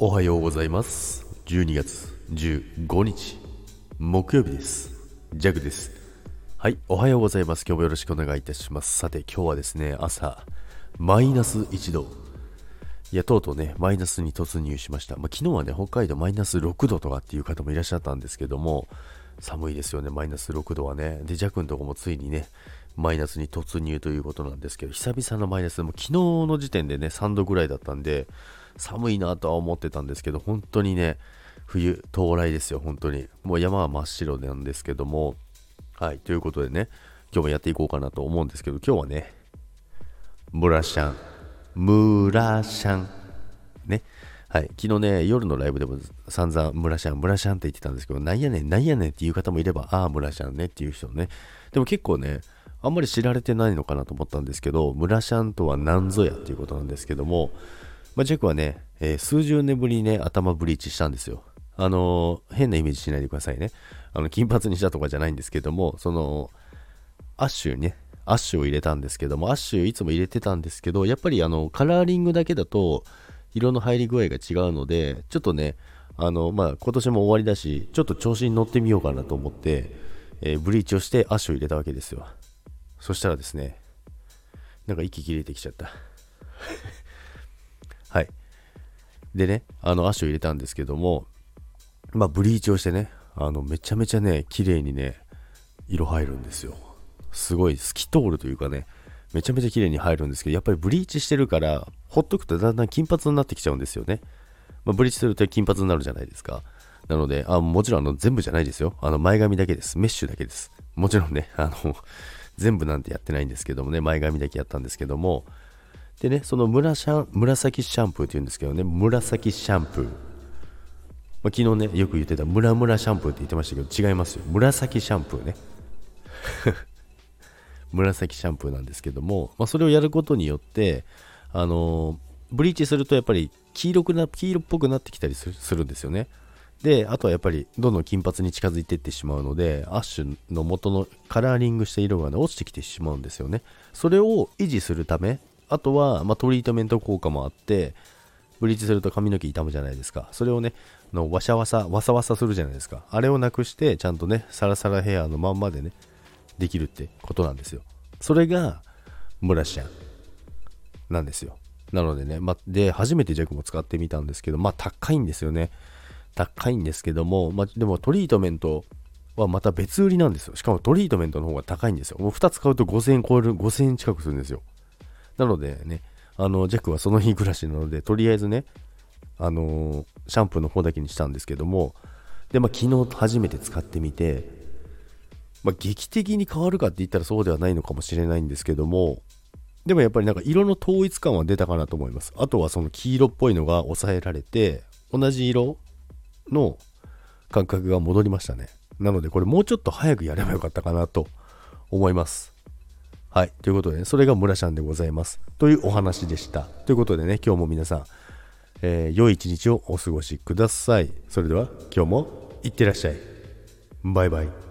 おはようございます。12月15日木曜日です。ジャグです。はいおはようございます。今日もよろしくお願いいたします。さて今日はですね朝マイナス1度。いやとうとうねマイナスに突入しました、まあ、昨日はね北海道マイナス6度とかっていう方もいらっしゃったんですけども寒いですよねマイナス6度はね。でジャクのとこもついにねマイナスに突入ということなんですけど久々のマイナス。も昨日の時点でね3度ぐらいだったんで寒いなとは思ってたんですけど、本当にね、冬到来ですよ、本当に。もう山は真っ白なんですけども、はい、ということでね、今日もやっていこうかなと思うんですけど、今日はね、ムラシャン、ムラシャン、ね、はい、昨日ね、夜のライブでも散々ムラシャン、ムラシャンって言ってたんですけど、なんやねん、なんやねんっていう方もいれば、ああ、ムラシャンねっていう人ね。でも結構ね、あんまり知られてないのかなと思ったんですけど、ムラシャンとは何ぞやっていうことなんですけども、まあ、ジェクはね、えー、数十年ぶりにね、頭ブリーチしたんですよ。あのー、変なイメージしないでくださいね。あの、金髪にしたとかじゃないんですけども、その、アッシュね、アッシュを入れたんですけども、アッシュいつも入れてたんですけど、やっぱりあの、カラーリングだけだと、色の入り具合が違うので、ちょっとね、あの、まあ、今年も終わりだし、ちょっと調子に乗ってみようかなと思って、えー、ブリーチをしてアッシュを入れたわけですよ。そしたらですね、なんか息切れてきちゃった。はい。でね、あの、足を入れたんですけども、まあ、ブリーチをしてね、あの、めちゃめちゃね、綺麗にね、色入るんですよ。すごい透き通るというかね、めちゃめちゃ綺麗に入るんですけど、やっぱりブリーチしてるから、ほっとくとだんだん金髪になってきちゃうんですよね。まあ、ブリーチすると金髪になるじゃないですか。なので、あもちろんあの全部じゃないですよ。あの前髪だけです。メッシュだけです。もちろんね、あの、全部なんてやってないんですけどもね、前髪だけやったんですけども、でね、その紫シャンプーって言うんですけどね、紫シャンプー。まあ、昨日ね、よく言ってたムラムラシャンプーって言ってましたけど、違いますよ。紫シャンプーね。紫シャンプーなんですけども、まあ、それをやることによって、あのー、ブリーチするとやっぱり黄色くな、黄色っぽくなってきたりするんですよね。で、あとはやっぱりどんどん金髪に近づいていってしまうので、アッシュの元のカラーリングした色がね、落ちてきてしまうんですよね。それを維持するため、あとは、まあ、トリートメント効果もあって、ブリーチすると髪の毛傷むじゃないですか。それをね、のわしゃわさ、わさわさするじゃないですか。あれをなくして、ちゃんとね、サラサラヘアのまんまでね、できるってことなんですよ。それが、ムラシャンなんですよ。なのでね、まで、初めてジャックも使ってみたんですけど、まあ、高いんですよね。高いんですけども、まあ、でもトリートメントはまた別売りなんですよ。しかもトリートメントの方が高いんですよ。もう2つ買うと5000円超える、5000円近くするんですよ。なのでね、あの、ジャックはその日暮らしなので、とりあえずね、あのシャンプーの方だけにしたんですけども、で、まあ、昨日初めて使ってみて、まあ、劇的に変わるかって言ったらそうではないのかもしれないんですけども、でもやっぱりなんか色の統一感は出たかなと思います。あとはその黄色っぽいのが抑えられて、同じ色の感覚が戻りましたね。なのでこれもうちょっと早くやればよかったかなと思います。はい。ということで、ね、それが村ちゃんでございます。というお話でした。ということでね、今日も皆さん、えー、良い一日をお過ごしください。それでは、今日もいってらっしゃい。バイバイ。